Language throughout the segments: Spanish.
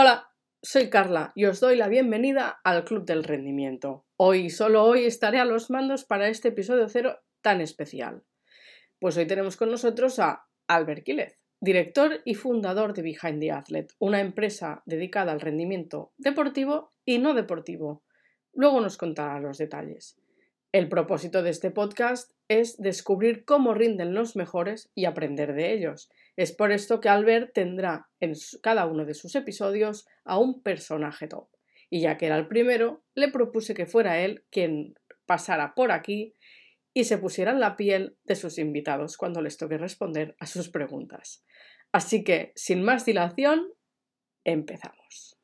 Hola, soy Carla y os doy la bienvenida al Club del Rendimiento. Hoy, solo hoy, estaré a los mandos para este episodio cero tan especial. Pues hoy tenemos con nosotros a Albert Quílez, director y fundador de Behind the Athlete, una empresa dedicada al rendimiento deportivo y no deportivo. Luego nos contará los detalles. El propósito de este podcast es descubrir cómo rinden los mejores y aprender de ellos. Es por esto que Albert tendrá en cada uno de sus episodios a un personaje top. Y ya que era el primero, le propuse que fuera él quien pasara por aquí y se pusiera en la piel de sus invitados cuando les toque responder a sus preguntas. Así que, sin más dilación, empezamos.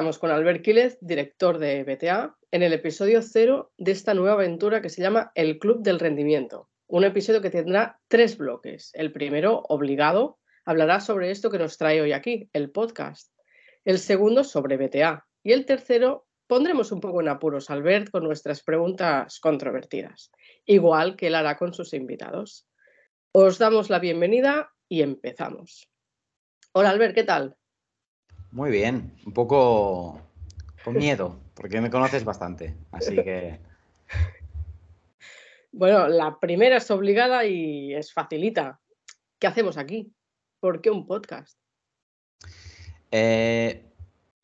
Estamos con Albert Quílez, director de BTA, en el episodio cero de esta nueva aventura que se llama El Club del Rendimiento. Un episodio que tendrá tres bloques. El primero, obligado, hablará sobre esto que nos trae hoy aquí, el podcast. El segundo, sobre BTA. Y el tercero, pondremos un poco en apuros a Albert con nuestras preguntas controvertidas, igual que él hará con sus invitados. Os damos la bienvenida y empezamos. Hola Albert, ¿qué tal? Muy bien, un poco con miedo, porque me conoces bastante, así que... Bueno, la primera es obligada y es facilita. ¿Qué hacemos aquí? ¿Por qué un podcast? Eh,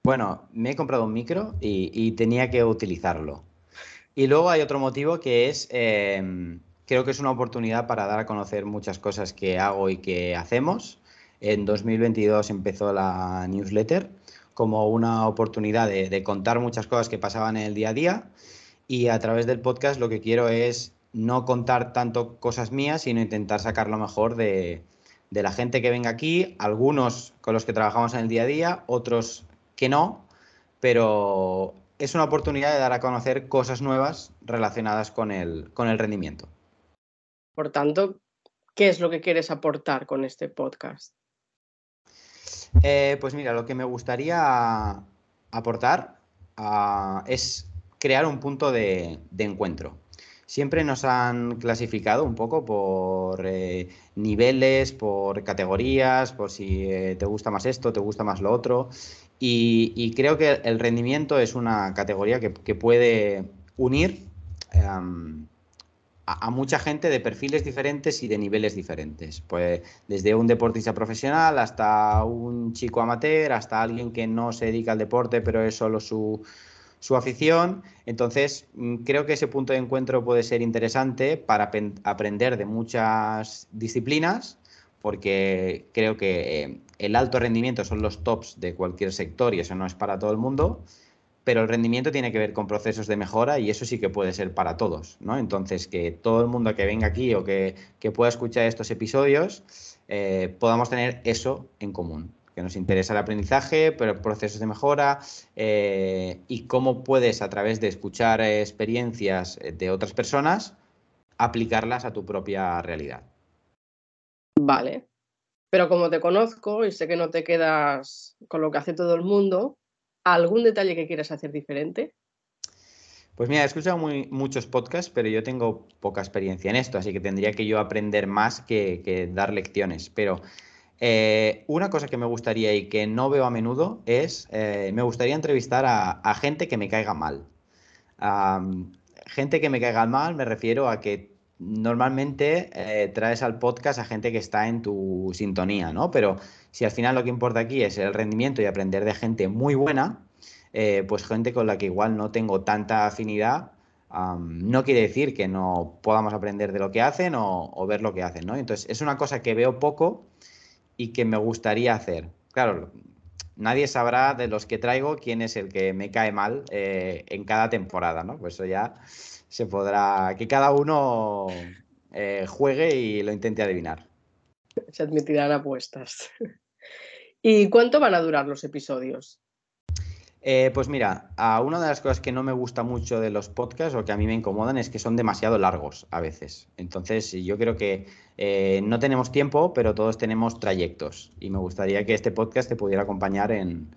bueno, me he comprado un micro y, tenía que utilizarlo. Y luego hay otro motivo que es, em, creo que es una oportunidad para dar a conocer muchas cosas que hago y que hacemos en 2022 empezó la newsletter como una oportunidad de, contar muchas cosas que pasaban en el día a día y a través del podcast lo que quiero es no contar tanto cosas mías, sino intentar sacar lo mejor de, la gente que venga aquí, algunos con los que trabajamos en el día a día, otros que no, pero es una oportunidad de dar a conocer cosas nuevas relacionadas con el, con el rendimiento. Por tanto, ¿qué es lo que quieres aportar con este podcast? Eh, pues mira, lo que me gustaría aportar ah, es crear un punto de, encuentro. Siempre nos han clasificado un poco por eh, niveles, por categorías, por si eh, te gusta más esto, te gusta más lo otro. Y, creo que el rendimiento es una categoría que, puede unir a, mucha gente de perfiles diferentes y de niveles diferentes. Pues desde un deportista profesional hasta un chico amateur, hasta alguien que no se dedica al deporte, pero es solo su, afición. Entonces, mm, creo que ese punto de encuentro puede ser interesante para aprender de muchas disciplinas, porque creo que eh, el alto rendimiento son los tops de cualquier sector y eso no es para todo el mundo pero el rendimiento tiene que ver con procesos de mejora y eso sí que puede ser para todos, ¿no? Entonces, que todo el mundo que venga aquí o que, pueda escuchar estos episodios eh, podamos tener eso en común, que nos interesa el aprendizaje, pero procesos de mejora eh, y cómo puedes a través de escuchar experiencias de otras personas aplicarlas a tu propia realidad. Vale, pero como te conozco y sé que no te quedas con lo que hace todo el mundo, ¿Algún detalle que quieras hacer diferente? Pues mira, he escuchado muchos podcasts, pero yo tengo poca experiencia en esto, así que tendría que yo aprender más que, dar lecciones. Pero eh, una cosa que me gustaría y que no veo a menudo es, eh, me gustaría entrevistar a, gente que me caiga mal. gente que me caiga mal me refiero a que normalmente eh, traes al podcast a gente que está en tu sintonía, ¿no? Pero si al final lo que importa aquí es el rendimiento y aprender de gente muy buena, eh, pues gente con la que igual no tengo tanta afinidad, no quiere decir que no podamos aprender de lo que hacen o, ver lo que hacen, ¿no? Entonces, es una cosa que veo poco y que me gustaría hacer. Claro, nadie sabrá de los que traigo quién es el que me cae mal eh, en cada temporada, ¿no? Pues eso ya se podrá, que cada uno eh, juegue y lo intente adivinar. Se admitirán apuestas. ¿Y cuánto van a durar los episodios? Eh, pues mira, a una de las cosas que no me gusta mucho de los podcasts o que a mí me incomodan es que son demasiado largos a veces. Entonces, yo creo que eh, no tenemos tiempo, pero todos tenemos trayectos. Y me gustaría que este podcast te pudiera acompañar en,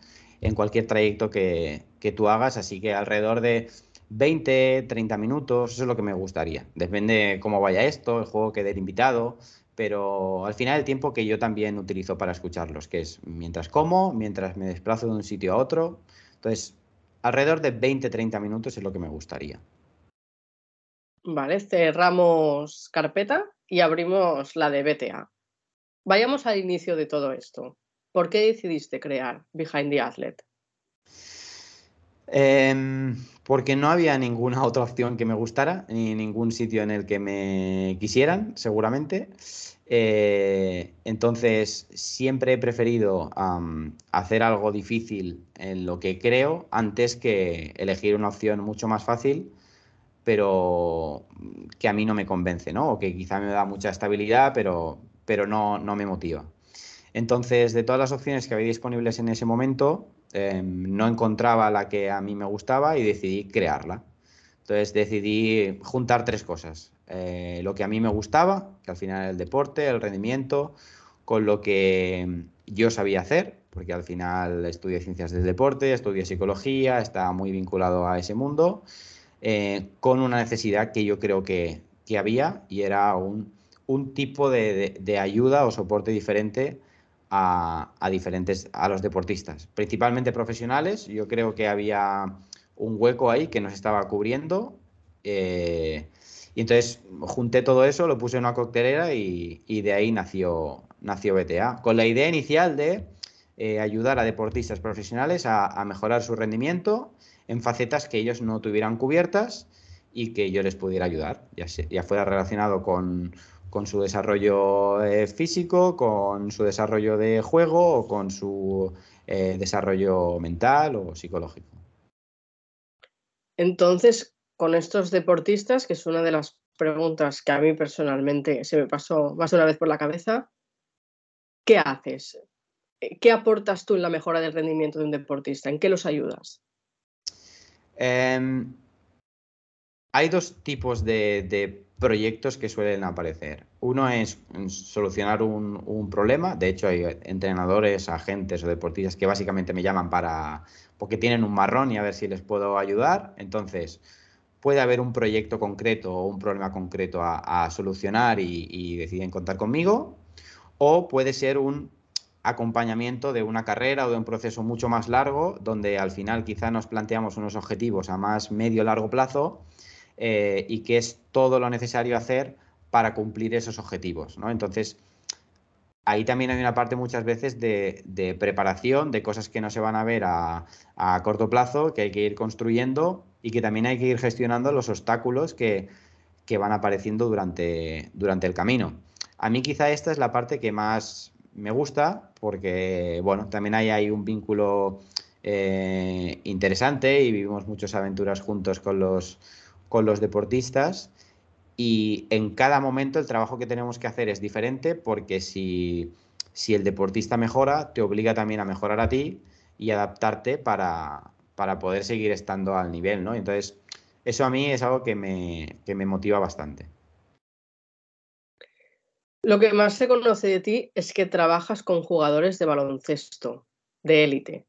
en cualquier trayecto que, que tú hagas, así que alrededor de 20, 30 minutos, eso es lo que me gustaría. Depende cómo vaya esto, el juego que dé invitado, pero al final el tiempo que yo también utilizo para escucharlos, que es mientras como, mientras me desplazo de un sitio a otro. Entonces, alrededor de 20, 30 minutos es lo que me gustaría. Vale, cerramos carpeta y abrimos la de BTA. Vayamos al inicio de todo esto. ¿Por qué decidiste crear Behind the Athlete? Em, porque no había ninguna otra opción que me gustara, ni ningún sitio en el que me quisieran, seguramente. Eh, entonces, siempre he preferido hacer algo difícil en lo que creo antes que elegir una opción mucho más fácil, pero que a mí no me convence, ¿no? O que quizá me da mucha estabilidad, pero, pero no, no me motiva. Entonces, de todas las opciones que había disponibles en ese momento, Em, no encontraba la que a mí me gustaba y decidí crearla. Entonces decidí juntar tres cosas. Eh, lo que a mí me gustaba, que al final era el deporte, el rendimiento, con lo que yo sabía hacer, porque al final estudié ciencias del deporte, estudié psicología, estaba muy vinculado a ese mundo, eh, con una necesidad que yo creo que, había y era un, tipo de ayuda o soporte diferente a, diferentes, a los deportistas, principalmente profesionales. Yo creo que había un hueco ahí que nos estaba cubriendo. Eh, y entonces junté todo eso, lo puse en una coctelera y, de ahí nació, nació BTA, con la idea inicial de eh, ayudar a deportistas profesionales a, mejorar su rendimiento en facetas que ellos no tuvieran cubiertas y que yo les pudiera ayudar, ya, ya fuera relacionado con con su desarrollo eh, físico, con su desarrollo de juego o con su eh, desarrollo mental o psicológico. Entonces, con estos deportistas, que es una de las preguntas que a mí personalmente se me pasó más de una vez por la cabeza, ¿qué haces? ¿Qué aportas tú en la mejora del rendimiento de un deportista? ¿En qué los ayudas? Em, hay dos tipos de, proyectos que suelen aparecer. Uno es solucionar un, problema. De hecho, hay entrenadores, agentes o deportistas que básicamente me llaman para porque tienen un marrón y a ver si les puedo ayudar. Entonces, puede haber un proyecto concreto o un problema concreto a, solucionar y, y deciden contar conmigo. O puede ser un acompañamiento de una carrera o de un proceso mucho más largo, donde al final quizá nos planteamos unos objetivos a más medio largo plazo eh, y qué es todo lo necesario hacer para cumplir esos objetivos. ¿no? Entonces, ahí también hay una parte muchas veces de, preparación, de cosas que no se van a ver a, corto plazo, que hay que ir construyendo y que también hay que ir gestionando los obstáculos que, van apareciendo durante, durante el camino. A mí quizá esta es la parte que más me gusta porque, bueno, también hay, hay un vínculo eh, interesante y vivimos muchas aventuras juntos con los, con los deportistas y en cada momento el trabajo que tenemos que hacer es diferente porque si, el deportista mejora, te obliga también a mejorar a ti y adaptarte para, poder seguir estando al nivel, ¿no? Entonces, eso a mí es algo que me, que me motiva bastante. Lo que más se conoce de ti es que trabajas con jugadores de baloncesto, de élite.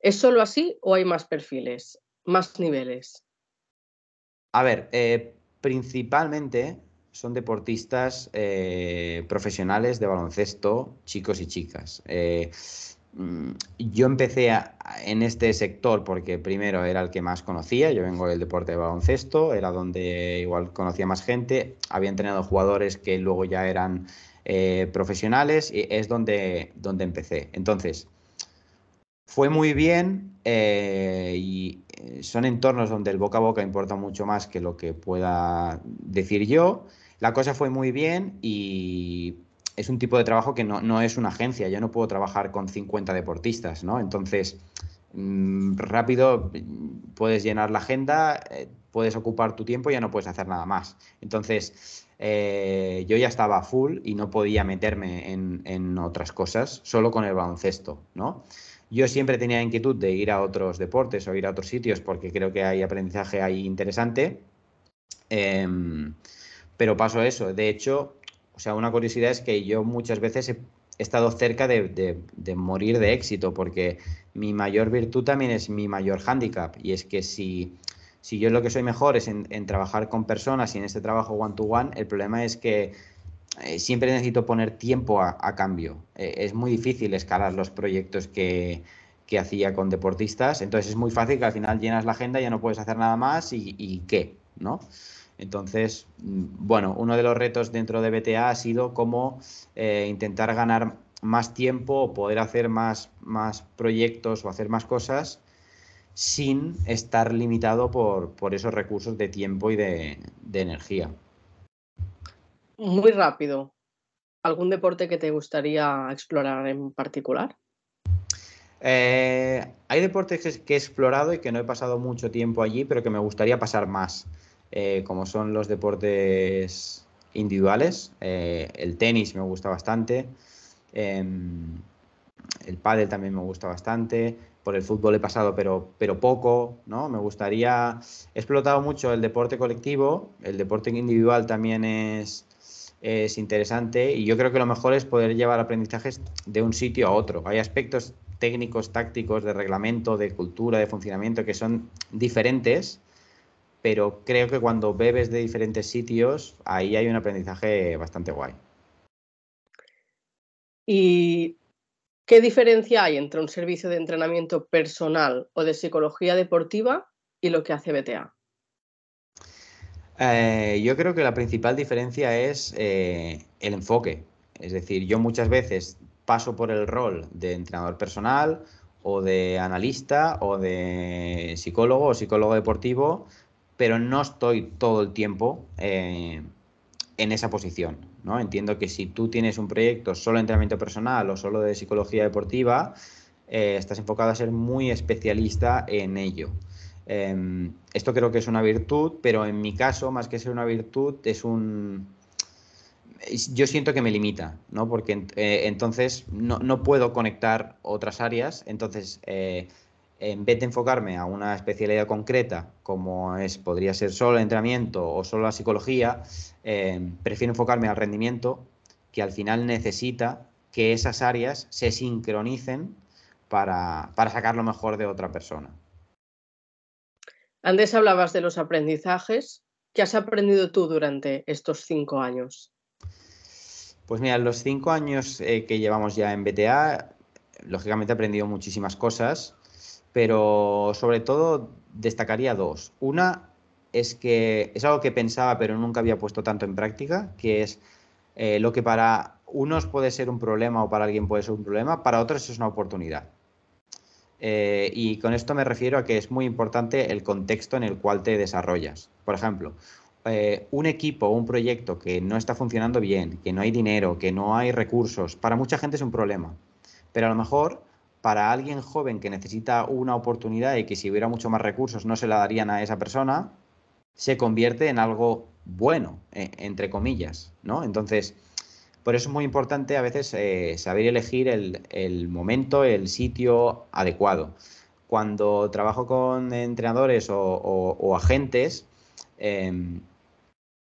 ¿Es solo así o hay más perfiles, más niveles? A ver, eh, principalmente son deportistas eh, profesionales de baloncesto, chicos y chicas. Eh, mm, yo empecé en este sector porque primero era el que más conocía, yo vengo del deporte de baloncesto, era donde igual conocía más gente, había entrenado jugadores que luego ya eran profesionales y es donde, donde empecé. Entonces, fue muy bien y son entornos donde el boca a boca importa mucho más que lo que pueda decir yo. La cosa fue muy bien y es un tipo de trabajo que no, es una agencia. Yo no puedo trabajar con 50 deportistas, ¿no? Entonces, mm, rápido puedes llenar la agenda, eh, puedes ocupar tu tiempo y ya no puedes hacer nada más. Entonces, eh, yo ya estaba full y no podía meterme en, en otras cosas, solo con el baloncesto, ¿no? Yo siempre tenía inquietud de ir a otros deportes o ir a otros sitios porque creo que hay aprendizaje ahí interesante. Em, pero paso eso. De hecho, o sea, una curiosidad es que yo muchas veces he estado cerca de, morir de éxito, porque mi mayor virtud también es mi mayor hándicap, y es que si, si yo lo que soy mejor es en, trabajar con personas y en este trabajo one-to-one, el problema es que eh, siempre necesito poner tiempo a, cambio. Eh, es muy difícil escalar los proyectos que, que, hacía con deportistas, entonces es muy fácil que al final llenas la agenda, ya no puedes hacer nada más y, y qué, ¿no? Entonces, mm, bueno, uno de los retos dentro de BTA ha sido cómo eh, intentar ganar más tiempo o poder hacer más, más proyectos o hacer más cosas sin estar limitado por, esos recursos de tiempo y de, energía. Muy rápido. ¿Algún deporte que te gustaría explorar en particular? Eh, hay deportes que he explorado y que no he pasado mucho tiempo allí, pero que me gustaría pasar más. Eh, como son los deportes individuales. Eh, el tenis me gusta bastante. Em, el pádel también me gusta bastante. Por el fútbol he pasado, pero, pero poco, ¿no? Me gustaría. He explotado mucho el deporte colectivo. El deporte individual también es, es interesante. Y yo creo que lo mejor es poder llevar aprendizajes de un sitio a otro. Hay aspectos técnicos, tácticos, de reglamento, de cultura, de funcionamiento que son diferentes pero creo que cuando bebes de diferentes sitios, ahí hay un aprendizaje bastante guay. ¿Y qué diferencia hay entre un servicio de entrenamiento personal o de psicología deportiva y lo que hace BTA? Eh, yo creo que la principal diferencia es eh, el enfoque. Es decir, yo muchas veces paso por el rol de entrenador personal o de analista o de psicólogo o psicólogo deportivo pero no estoy todo el tiempo eh, en esa posición. Entiendo que si tú tienes un proyecto solo de entrenamiento personal o solo de psicología deportiva, eh, estás enfocado a ser muy especialista en ello. Em, esto creo que es una virtud, pero en mi caso, más que ser una virtud, es un... Yo siento que me limita, ¿no? Porque eh, entonces no, no, puedo conectar otras áreas, entonces en vez de enfocarme a una especialidad concreta, como es, podría ser solo el entrenamiento o solo la psicología, eh, prefiero enfocarme al rendimiento, que al final necesita que esas áreas se sincronicen para, sacar lo mejor de otra persona. Antes hablabas de los aprendizajes. ¿Qué has aprendido tú durante estos cinco años? Pues mira, los cinco años eh, que llevamos ya en BTA, lógicamente he aprendido muchísimas cosas pero sobre todo destacaría dos. Una es que es algo que pensaba pero nunca había puesto tanto en práctica, que es eh, lo que para unos puede ser un problema o para alguien puede ser un problema, para otros es una oportunidad. Eh, y con esto me refiero a que es muy importante el contexto en el cual te desarrollas. Por ejemplo, eh, un equipo o un proyecto que no está funcionando bien, que no hay dinero, que no hay recursos, para mucha gente es un problema. Pero a lo mejor para alguien joven que necesita una oportunidad y que si hubiera mucho más recursos no se la darían a esa persona, se convierte en algo bueno, eh, entre comillas, ¿no? Entonces, por eso es muy importante a veces eh, saber elegir el, momento, el sitio adecuado. Cuando trabajo con entrenadores o, agentes, em,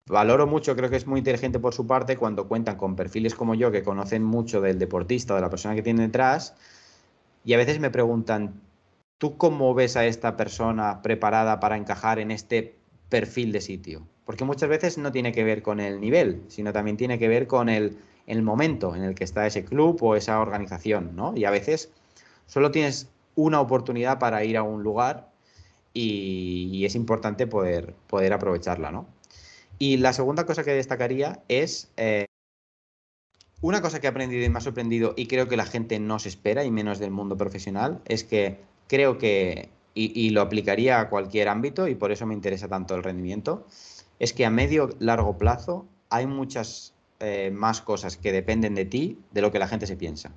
valoro mucho, creo que es muy inteligente por su parte cuando cuentan con perfiles como yo que conocen mucho del deportista de la persona que tiene detrás y a veces me preguntan, ¿tú cómo ves a esta persona preparada para encajar en este perfil de sitio? Porque muchas veces no tiene que ver con el nivel, sino también tiene que ver con el, momento en el que está ese club o esa organización, ¿no? Y a veces solo tienes una oportunidad para ir a un lugar y, es importante poder, poder aprovecharla, ¿no? Y la segunda cosa que destacaría es eh, una cosa que he aprendido y me ha sorprendido y creo que la gente no se espera, y menos del mundo profesional, es que creo que, y, lo aplicaría a cualquier ámbito, y por eso me interesa tanto el rendimiento, es que a medio largo plazo hay muchas eh, más cosas que dependen de ti de lo que la gente se piensa.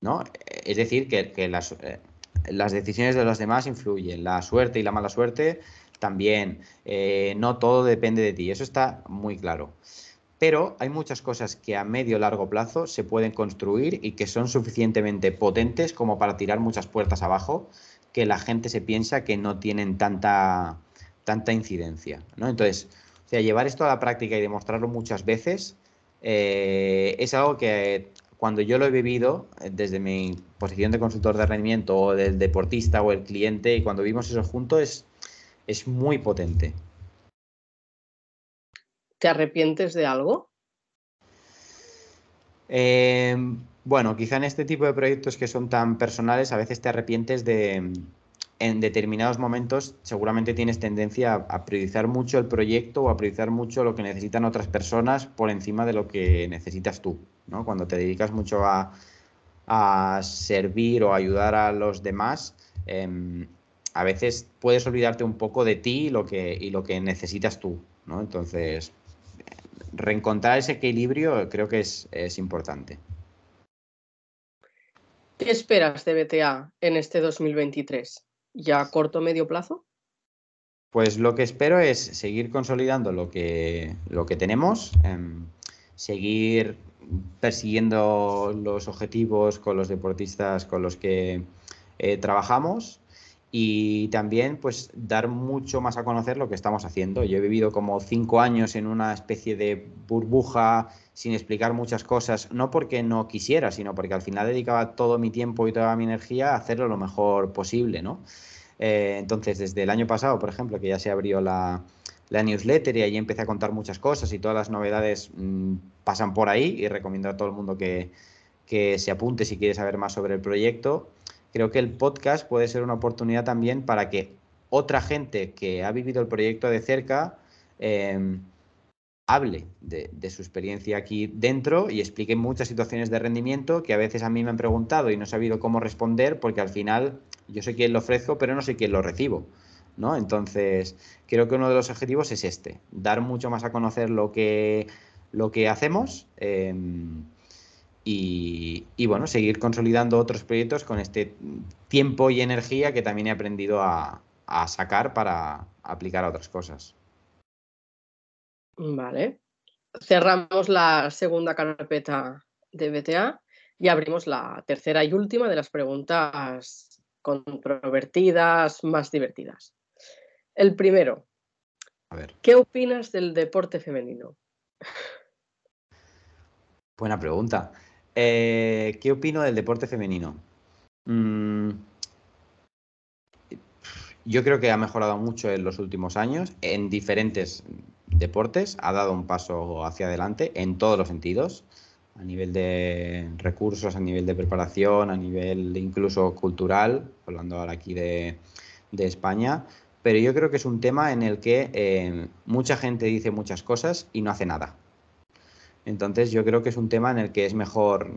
¿no? Es decir, que, las, eh, las, decisiones de los demás influyen, la suerte y la mala suerte también, eh, no todo depende de ti, eso está muy claro pero hay muchas cosas que a medio largo plazo se pueden construir y que son suficientemente potentes como para tirar muchas puertas abajo que la gente se piensa que no tienen tanta, tanta incidencia. ¿no? Entonces, sea, llevar esto a la práctica y demostrarlo muchas veces eh, es algo que cuando yo lo he vivido eh, desde mi posición de consultor de rendimiento o del deportista o el cliente y cuando vimos eso juntos es, es muy potente. ¿Te arrepientes de algo? Eh, bueno, quizá en este tipo de proyectos que son tan personales, a veces te arrepientes de, en determinados momentos, seguramente tienes tendencia a, priorizar mucho el proyecto o a priorizar mucho lo que necesitan otras personas por encima de lo que necesitas tú, ¿no? Cuando te dedicas mucho a, servir o ayudar a los demás, em, a veces puedes olvidarte un poco de ti y lo que, necesitas tú, ¿no? Entonces, reencontrar ese equilibrio creo que es, importante. ¿Qué esperas de BTA en este 2023? ¿Ya a corto o medio plazo? Pues lo que espero es seguir consolidando lo que, lo que tenemos, em, seguir persiguiendo los objetivos con los deportistas con los que eh, trabajamos y también pues dar mucho más a conocer lo que estamos haciendo. Yo he vivido como cinco años en una especie de burbuja sin explicar muchas cosas, no porque no quisiera, sino porque al final dedicaba todo mi tiempo y toda mi energía a hacerlo lo mejor posible, ¿no? Eh, entonces, desde el año pasado, por ejemplo, que ya se abrió la, newsletter y ahí empecé a contar muchas cosas y todas las novedades mm, pasan por ahí y recomiendo a todo el mundo que, que se apunte si quiere saber más sobre el proyecto creo que el podcast puede ser una oportunidad también para que otra gente que ha vivido el proyecto de cerca em, hable de, su experiencia aquí dentro y explique muchas situaciones de rendimiento que a veces a mí me han preguntado y no he sabido cómo responder porque al final yo sé quién lo ofrezco, pero no sé quién lo recibo. ¿no? Entonces, creo que uno de los objetivos es este, dar mucho más a conocer lo que, lo que hacemos. Em, y, bueno, seguir consolidando otros proyectos con este tiempo y energía que también he aprendido a, sacar para aplicar a otras cosas. Vale. Cerramos la segunda carpeta de BTA y abrimos la tercera y última de las preguntas controvertidas, más divertidas. El primero. A ver. ¿Qué opinas del deporte femenino? Buena pregunta. Eh, ¿Qué opino del deporte femenino? Mm, yo creo que ha mejorado mucho en los últimos años en diferentes deportes, ha dado un paso hacia adelante en todos los sentidos, a nivel de recursos, a nivel de preparación, a nivel incluso cultural, hablando ahora aquí de, España, pero yo creo que es un tema en el que eh, mucha gente dice muchas cosas y no hace nada. Entonces yo creo que es un tema en el que es mejor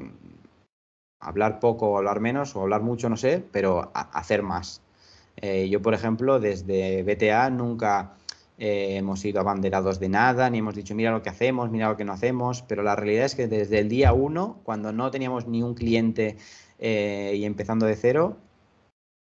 hablar poco o hablar menos o hablar mucho, no sé, pero hacer más. Eh, yo, por ejemplo, desde BTA nunca eh, hemos sido abanderados de nada, ni hemos dicho, mira lo que hacemos, mira lo que no hacemos, pero la realidad es que desde el día uno, cuando no teníamos ni un cliente eh, y empezando de cero,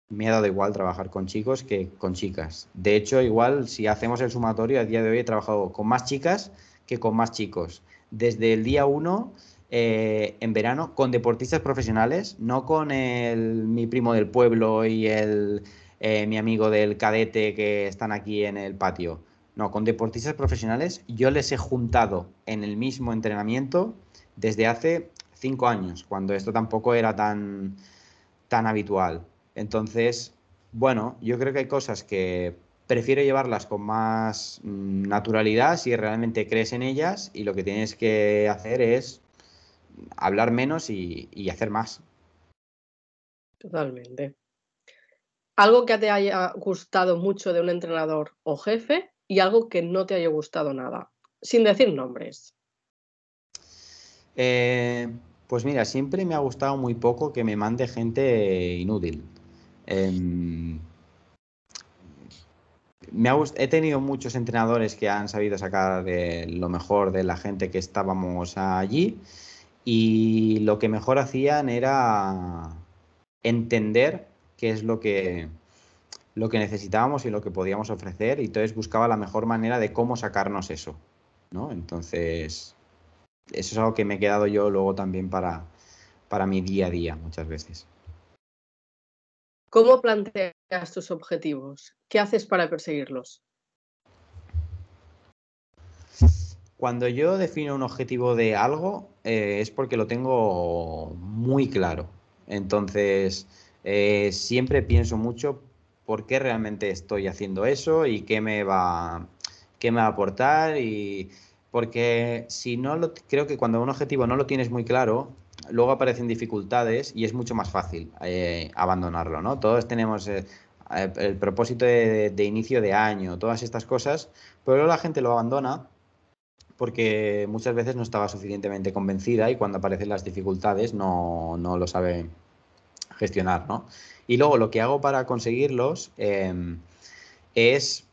me ha dado igual trabajar con chicos que con chicas. De hecho, igual si hacemos el sumatorio, a día de hoy he trabajado con más chicas que con más chicos desde el día uno eh, en verano con deportistas profesionales, no con el, mi primo del pueblo y el, eh, mi amigo del cadete que están aquí en el patio. No, con deportistas profesionales yo les he juntado en el mismo entrenamiento desde hace cinco años, cuando esto tampoco era tan, tan habitual. Entonces, bueno, yo creo que hay cosas que prefiero llevarlas con más mm, naturalidad si realmente crees en ellas y lo que tienes que hacer es hablar menos y, hacer más. Totalmente. Algo que te haya gustado mucho de un entrenador o jefe y algo que no te haya gustado nada, sin decir nombres. Eh, pues mira, siempre me ha gustado muy poco que me mande gente inútil. Em, he tenido muchos entrenadores que han sabido sacar lo mejor de la gente que estábamos allí y lo que mejor hacían era entender qué es lo que, lo que necesitábamos y lo que podíamos ofrecer y entonces buscaba la mejor manera de cómo sacarnos eso, ¿no? Entonces, eso es algo que me he quedado yo luego también para, para mi día a día muchas veces. ¿Cómo planteas tus objetivos? ¿Qué haces para perseguirlos? Cuando yo defino un objetivo de algo eh, es porque lo tengo muy claro. Entonces, eh, siempre pienso mucho por qué realmente estoy haciendo eso y qué me va, qué me va a aportar. Y porque si no lo, creo que cuando un objetivo no lo tienes muy claro, luego aparecen dificultades y es mucho más fácil eh, abandonarlo, ¿no? Todos tenemos el propósito de, inicio de año, todas estas cosas, pero luego la gente lo abandona porque muchas veces no estaba suficientemente convencida y cuando aparecen las dificultades no, lo sabe gestionar, ¿no? Y luego lo que hago para conseguirlos em, es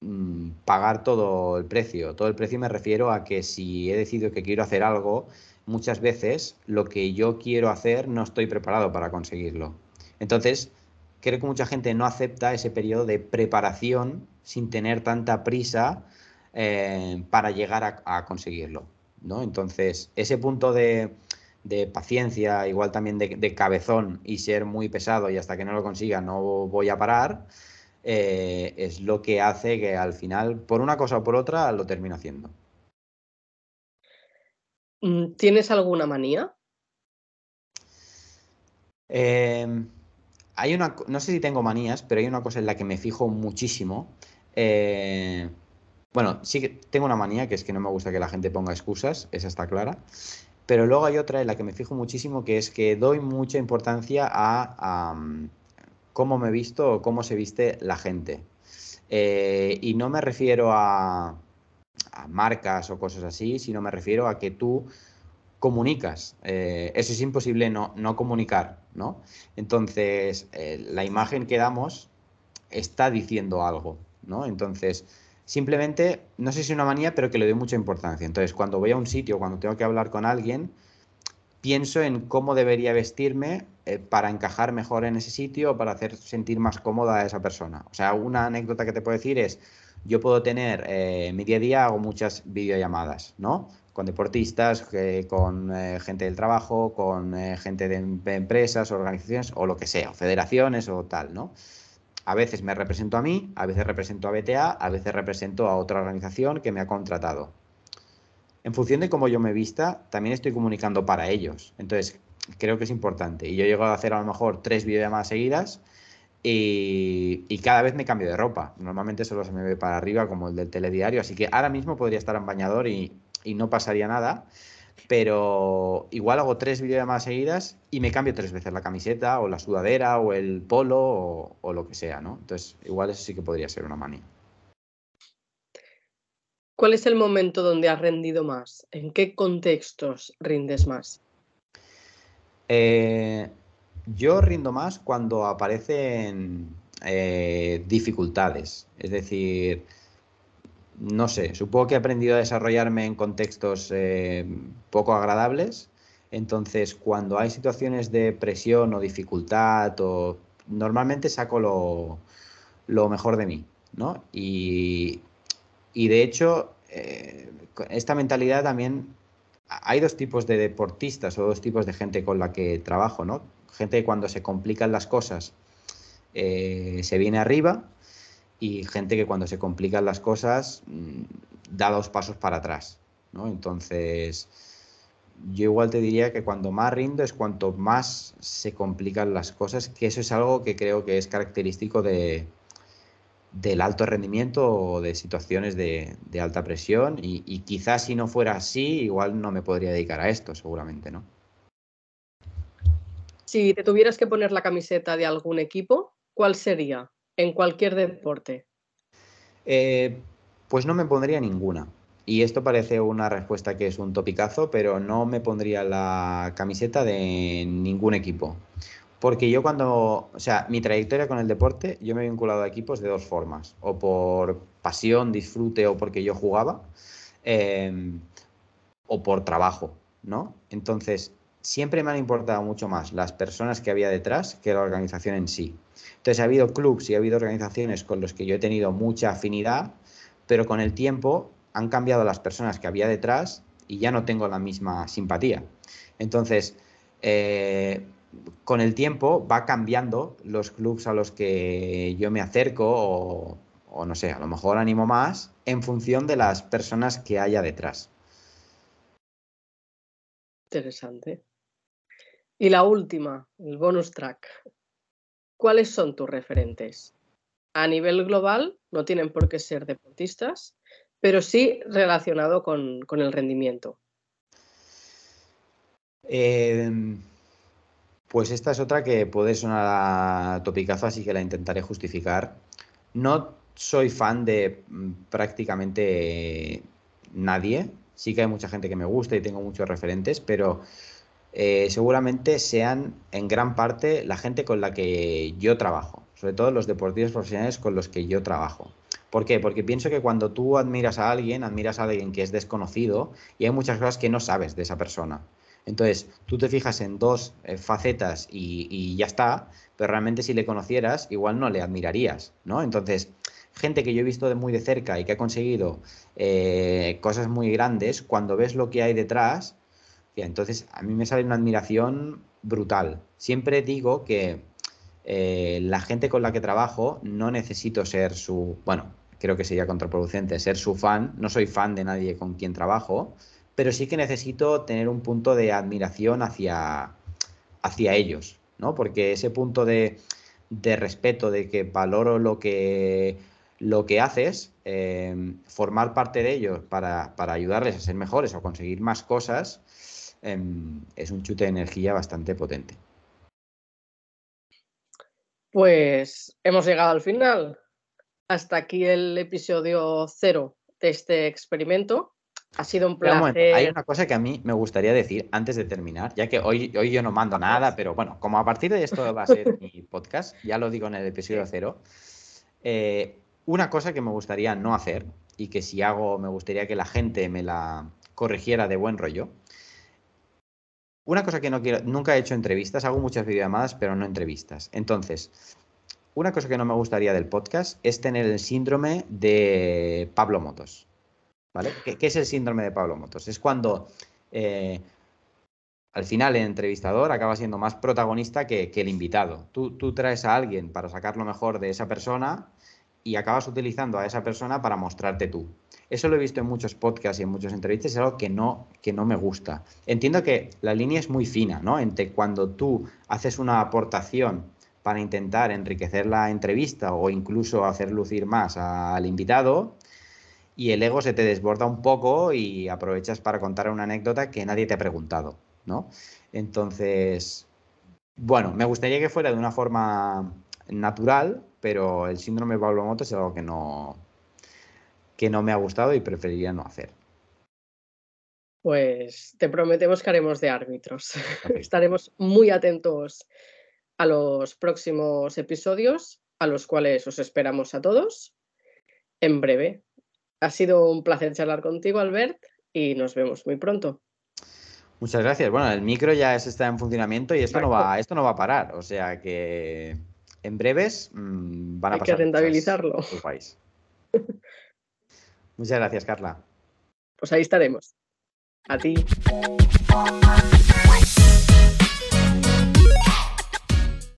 mm, pagar todo el precio. Todo el precio me refiero a que si he decidido que quiero hacer algo, muchas veces lo que yo quiero hacer no estoy preparado para conseguirlo. Entonces, creo que mucha gente no acepta ese periodo de preparación sin tener tanta prisa eh, para llegar a, conseguirlo. ¿no? Entonces, ese punto de, paciencia, igual también de, cabezón y ser muy pesado y hasta que no lo consiga no voy a parar, eh, es lo que hace que al final, por una cosa o por otra, lo termino haciendo. Mm, ¿Tienes alguna manía? Em, hay una, no sé si tengo manías, pero hay una cosa en la que me fijo muchísimo. Eh, bueno, sí que tengo una manía, que es que no me gusta que la gente ponga excusas, esa está clara. Pero luego hay otra en la que me fijo muchísimo, que es que doy mucha importancia a, mm, cómo me visto o cómo se viste la gente. Eh, y no me refiero a, marcas o cosas así, sino me refiero a que tú comunicas. Eh, eso es imposible no, no comunicar, ¿no? Entonces, eh, la imagen que damos está diciendo algo, ¿no? Entonces, Simplemente, no sé si es una manía, pero que le doy mucha importancia. Entonces, cuando voy a un sitio, cuando tengo que hablar con alguien, pienso en cómo debería vestirme eh, para encajar mejor en ese sitio o para hacer sentir más cómoda a esa persona. O sea, una anécdota que te puedo decir es, yo puedo tener, eh, mi día a día hago muchas videollamadas, ¿no? Con deportistas, eh, con gente del trabajo, con gente de empresas, organizaciones o lo que sea, federaciones o tal, ¿no? A veces me represento a mí, a veces represento a BTA, a veces represento a otra organización que me ha contratado. En función de cómo yo me vista, también estoy comunicando para ellos. Entonces, creo que es importante. Y yo llego a hacer a lo mejor tres videollamadas seguidas y, cada vez me cambio de ropa. Normalmente solo se me ve para arriba como el del telediario, así que ahora mismo podría estar en bañador y, y no pasaría nada pero igual hago tres videollamadas seguidas y me cambio tres veces la camiseta o la sudadera o el polo o, lo que sea, ¿no? Entonces, igual eso sí que podría ser una manía. ¿Cuál es el momento donde has rendido más? ¿En qué contextos rindes más? Eh, yo rindo más cuando aparecen eh, dificultades. Es decir, no sé, supongo que he aprendido a desarrollarme en contextos eh, poco agradables. Entonces, cuando hay situaciones de presión o dificultad, normalmente saco lo, mejor de mí, ¿no? Y, de hecho, eh, esta mentalidad también, hay dos tipos de deportistas o dos tipos de gente con la que trabajo, ¿no? Gente que cuando se complican las cosas eh, se viene arriba y gente que cuando se complican las cosas mm, da dos pasos para atrás, ¿no? Entonces, yo igual te diría que cuando más rindo es cuanto más se complican las cosas, que eso es algo que creo que es característico de, del alto rendimiento o de situaciones de, alta presión y, y, quizás si no fuera así, igual no me podría dedicar a esto, seguramente, ¿no? Si te tuvieras que poner la camiseta de algún equipo, ¿cuál sería? en cualquier deporte? Eh, pues no me pondría ninguna. Y esto parece una respuesta que es un topicazo, pero no me pondría la camiseta de ningún equipo. Porque yo cuando, o sea, mi trayectoria con el deporte, yo me he vinculado a equipos de dos formas. O por pasión, disfrute o porque yo jugaba, em, o por trabajo, ¿no? Entonces, siempre me han importado mucho más las personas que había detrás que la organización en sí. Entonces ha habido clubs y ha habido organizaciones con los que yo he tenido mucha afinidad, pero con el tiempo han cambiado las personas que había detrás y ya no tengo la misma simpatía. Entonces, eh, con el tiempo va cambiando los clubs a los que yo me acerco o no sé, a lo mejor animo más en función de las personas que haya detrás. Interesante. Y la última, el bonus track. ¿Cuáles son tus referentes? A nivel global, no tienen por qué ser deportistas, pero sí relacionado con, el rendimiento. Em, pues esta es otra que puede sonar a topicazo, así que la intentaré justificar. No soy fan de mm, prácticamente nadie. Sí que hay mucha gente que me gusta y tengo muchos referentes, pero eh, seguramente sean en gran parte la gente con la que yo trabajo, sobre todo los deportistas profesionales con los que yo trabajo. ¿Por qué? Porque pienso que cuando tú admiras a alguien, admiras a alguien que es desconocido y hay muchas cosas que no sabes de esa persona. Entonces, tú te fijas en dos eh, facetas y, ya está, pero realmente si le conocieras, igual no le admirarías, ¿no? Entonces, gente que yo he visto de muy de cerca y que ha conseguido eh, cosas muy grandes, cuando ves lo que hay detrás, entonces a mí me sale una admiración brutal. Siempre digo que eh, la gente con la que trabajo no necesito ser su, bueno, creo que sería contraproducente ser su fan, no soy fan de nadie con quien trabajo, pero sí que necesito tener un punto de admiración hacia, hacia ellos, ¿no? Porque ese punto de, respeto, de que valoro lo que, lo que haces, em, formar parte de ellos para, ayudarles a ser mejores o conseguir más cosas, em, es un chute de energía bastante potente. Pues hemos llegado al final. Hasta aquí el episodio cero de este experimento. Ha sido un placer. hay una cosa que a mí me gustaría decir antes de terminar, ya que hoy, hoy yo no mando nada, pero bueno, como a partir de esto va a ser mi podcast, ya lo digo en el episodio cero. Eh, una cosa que me gustaría no hacer y que si hago me gustaría que la gente me la corrigiera de buen rollo. Una cosa que no quiero, nunca he hecho entrevistas, hago muchas videollamadas, pero no entrevistas. Entonces, una cosa que no me gustaría del podcast es tener el síndrome de Pablo Motos. ¿Qué, es el síndrome de Pablo Motos? Es cuando eh, al final el entrevistador acaba siendo más protagonista que, el invitado. Tú, tú, traes a alguien para sacar lo mejor de esa persona y acabas utilizando a esa persona para mostrarte tú. Eso lo he visto en muchos podcasts y en muchas entrevistas, es algo que no, que no me gusta. Entiendo que la línea es muy fina, ¿no? Entre cuando tú haces una aportación para intentar enriquecer la entrevista o incluso hacer lucir más al invitado y el ego se te desborda un poco y aprovechas para contar una anécdota que nadie te ha preguntado, ¿no? Entonces, bueno, me gustaría que fuera de una forma natural, pero el síndrome de Pablo Moto es algo que no, que no me ha gustado y preferiría no hacer. Pues te prometemos que haremos de árbitros. Estaremos muy atentos a los próximos episodios, a los cuales os esperamos a todos en breve. Ha sido un placer charlar contigo, Albert, y nos vemos muy pronto. Muchas gracias. Bueno, el micro ya está en funcionamiento y esto no va, esto no va a parar. O sea que en breves mm, van a Hay que rentabilizarlo. Muchas gracias, Carla. Pues ahí estaremos. A ti.